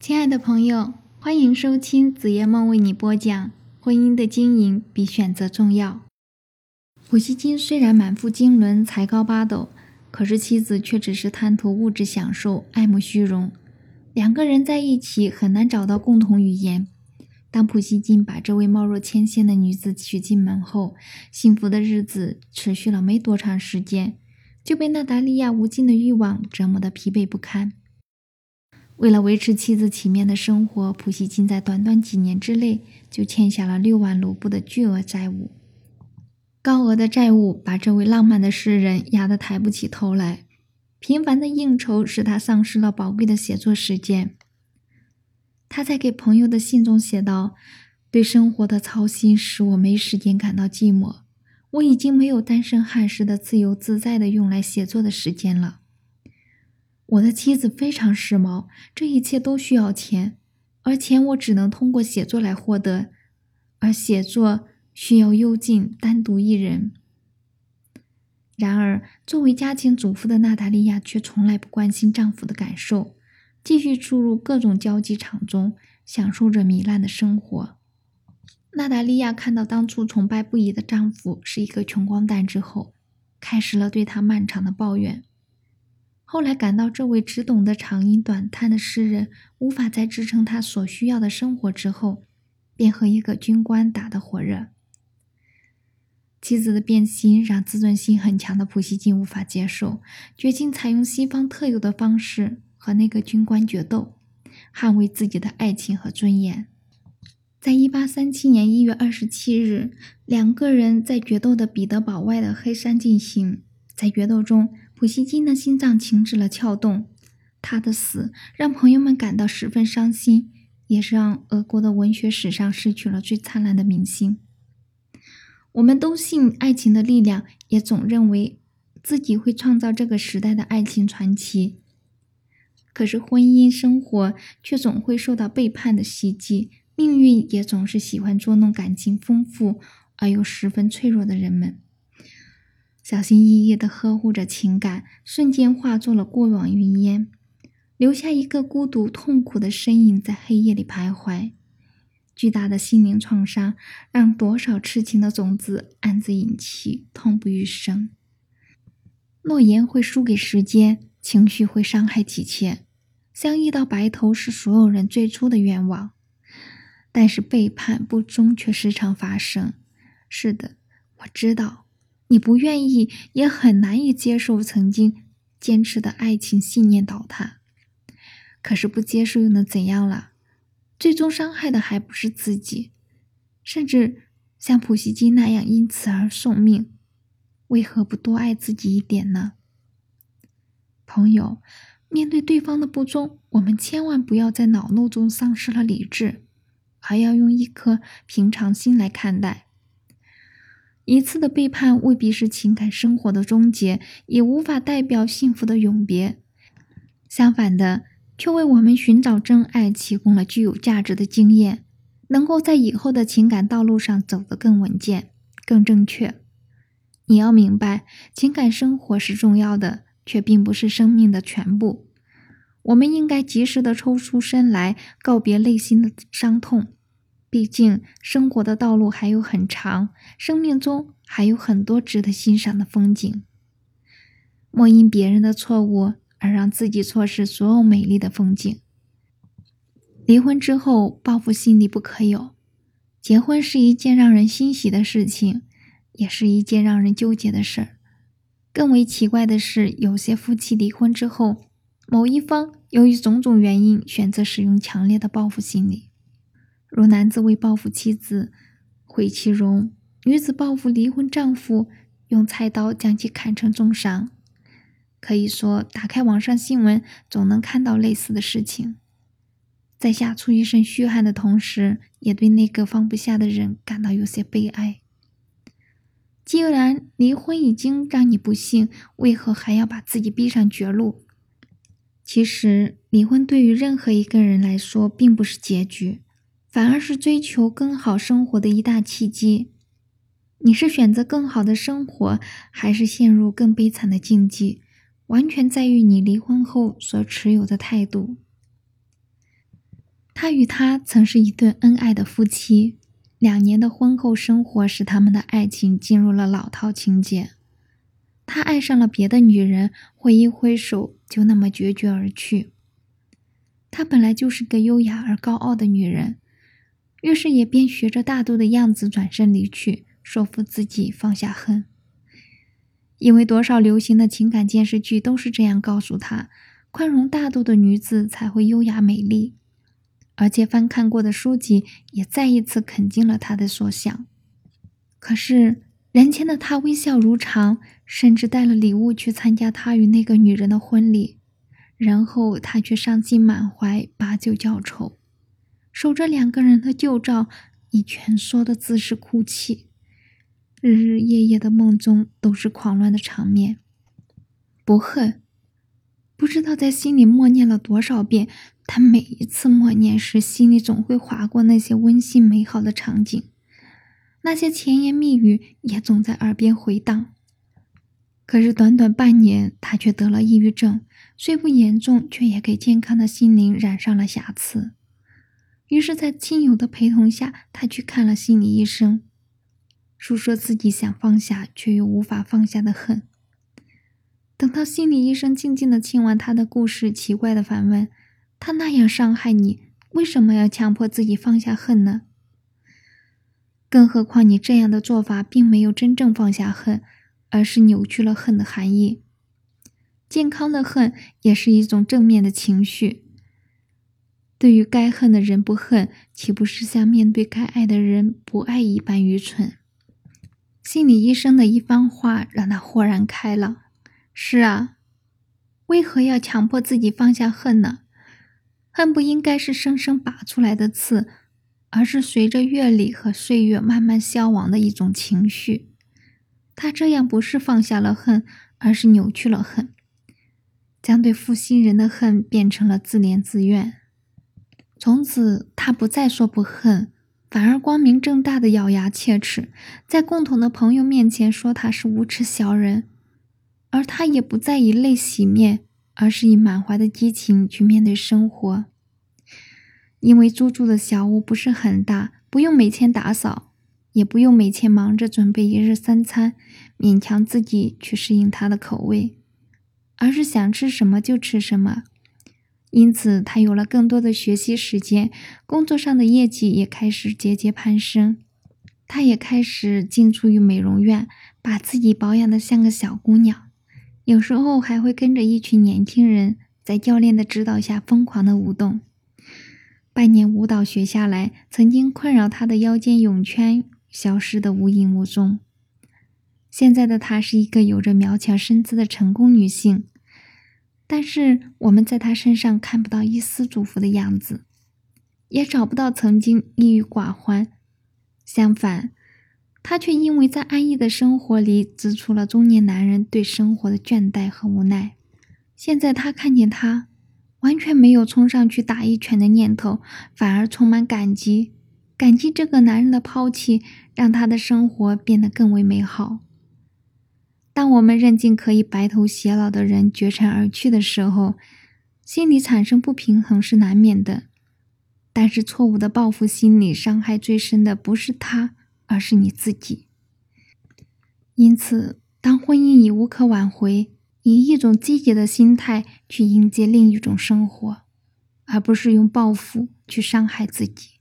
亲爱的朋友，欢迎收听子夜梦为你播讲《婚姻的经营比选择重要》。普希金虽然满腹经纶、才高八斗，可是妻子却只是贪图物质享受、爱慕虚荣，两个人在一起很难找到共同语言。当普希金把这位貌若天仙的女子娶进门后，幸福的日子持续了没多长时间，就被娜达莉亚无尽的欲望折磨得疲惫不堪。为了维持妻子体面的生活，普希金在短短几年之内就欠下了六万卢布的巨额债务。高额的债务把这位浪漫的诗人压得抬不起头来，频繁的应酬使他丧失了宝贵的写作时间。他在给朋友的信中写道：“对生活的操心使我没时间感到寂寞，我已经没有单身汉时的自由自在的用来写作的时间了。”我的妻子非常时髦，这一切都需要钱，而钱我只能通过写作来获得，而写作需要幽静，单独一人。然而，作为家庭主妇的娜塔莉亚却从来不关心丈夫的感受，继续出入各种交际场中，享受着糜烂的生活。娜塔莉亚看到当初崇拜不已的丈夫是一个穷光蛋之后，开始了对他漫长的抱怨。后来感到这位只懂得长吟短叹的诗人无法再支撑他所需要的生活之后，便和一个军官打得火热。妻子的变心让自尊心很强的普希金无法接受，决心采用西方特有的方式和那个军官决斗，捍卫自己的爱情和尊严。在一八三七年一月二十七日，两个人在决斗的彼得堡外的黑山进行，在决斗中。普希金的心脏停止了跳动，他的死让朋友们感到十分伤心，也是让俄国的文学史上失去了最灿烂的明星。我们都信爱情的力量，也总认为自己会创造这个时代的爱情传奇。可是婚姻生活却总会受到背叛的袭击，命运也总是喜欢捉弄感情丰富而又十分脆弱的人们。小心翼翼地呵护着情感，瞬间化作了过往云烟，留下一个孤独痛苦的身影在黑夜里徘徊。巨大的心灵创伤，让多少痴情的种子暗自隐气，痛不欲生。诺言会输给时间，情绪会伤害体贴。相遇到白头是所有人最初的愿望，但是背叛不忠却时常发生。是的，我知道。你不愿意，也很难以接受曾经坚持的爱情信念倒塌。可是不接受又能怎样了？最终伤害的还不是自己，甚至像普希金那样因此而送命。为何不多爱自己一点呢？朋友，面对对方的不忠，我们千万不要在恼怒中丧失了理智，而要用一颗平常心来看待。一次的背叛未必是情感生活的终结，也无法代表幸福的永别。相反的，却为我们寻找真爱提供了具有价值的经验，能够在以后的情感道路上走得更稳健、更正确。你要明白，情感生活是重要的，却并不是生命的全部。我们应该及时的抽出身来，告别内心的伤痛。毕竟，生活的道路还有很长，生命中还有很多值得欣赏的风景。莫因别人的错误而让自己错失所有美丽的风景。离婚之后，报复心理不可有。结婚是一件让人欣喜的事情，也是一件让人纠结的事儿。更为奇怪的是，有些夫妻离婚之后，某一方由于种种原因选择使用强烈的报复心理。如男子为报复妻子毁其容，女子报复离婚丈夫用菜刀将其砍成重伤。可以说，打开网上新闻，总能看到类似的事情。在吓出一身虚汗的同时，也对那个放不下的人感到有些悲哀。既然离婚已经让你不幸，为何还要把自己逼上绝路？其实，离婚对于任何一个人来说，并不是结局。反而是追求更好生活的一大契机。你是选择更好的生活，还是陷入更悲惨的境地，完全在于你离婚后所持有的态度。他与她曾是一对恩爱的夫妻，两年的婚后生活使他们的爱情进入了老套情节。他爱上了别的女人，挥一挥手就那么决绝而去。她本来就是个优雅而高傲的女人，于是也便学着大度的样子转身离去，说服自己放下恨。因为多少流行的情感电视剧都是这样告诉他：宽容大度的女子才会优雅美丽。而且翻看过的书籍也再一次肯定了他的所想。可是人前的他微笑如常，甚至带了礼物去参加他与那个女人的婚礼，然后他却伤心满怀，把酒浇愁，守着两个人的旧照，以蜷缩的姿势哭泣。日日夜夜的梦中都是狂乱的场面，不恨，不知道在心里默念了多少遍。他每一次默念时，心里总会划过那些温馨美好的场景，那些甜言蜜语也总在耳边回荡。可是短短半年，他却得了抑郁症，虽不严重，却也给健康的心灵染上了瑕疵。于是，在亲友的陪同下，他去看了心理医生。诉说自己想放下却又无法放下的恨。等到心理医生静静的听完他的故事，奇怪的反问：“他那样伤害你，为什么要强迫自己放下恨呢？更何况你这样的做法并没有真正放下恨，而是扭曲了恨的含义。健康的恨也是一种正面的情绪。对于该恨的人不恨，岂不是像面对该爱的人不爱一般愚蠢？”心理医生的一番话让他豁然开朗。是啊，为何要强迫自己放下恨呢？恨不应该是生生拔出来的刺，而是随着阅历和岁月慢慢消亡的一种情绪。他这样不是放下了恨，而是扭曲了恨，将对负心人的恨变成了自怜自怨。从此，他不再说不恨。反而光明正大的咬牙切齿，在共同的朋友面前说他是无耻小人，而他也不再以泪洗面，而是以满怀的激情去面对生活。因为租住的小屋不是很大，不用每天打扫，也不用每天忙着准备一日三餐，勉强自己去适应他的口味，而是想吃什么就吃什么。因此，他有了更多的学习时间，工作上的业绩也开始节节攀升。他也开始进出于美容院，把自己保养的像个小姑娘。有时候还会跟着一群年轻人，在教练的指导下疯狂的舞动。半年舞蹈学下来，曾经困扰他的腰间泳圈消失的无影无踪。现在的她是一个有着苗条身姿的成功女性。但是我们在他身上看不到一丝祝福的样子，也找不到曾经抑郁寡欢。相反，他却因为在安逸的生活里指出了中年男人对生活的倦怠和无奈。现在他看见他，完全没有冲上去打一拳的念头，反而充满感激，感激这个男人的抛弃，让他的生活变得更为美好。当我们认定可以白头偕老的人绝尘而去的时候，心里产生不平衡是难免的。但是错误的报复心理伤害最深的不是他，而是你自己。因此，当婚姻已无可挽回，以一种积极的心态去迎接另一种生活，而不是用报复去伤害自己。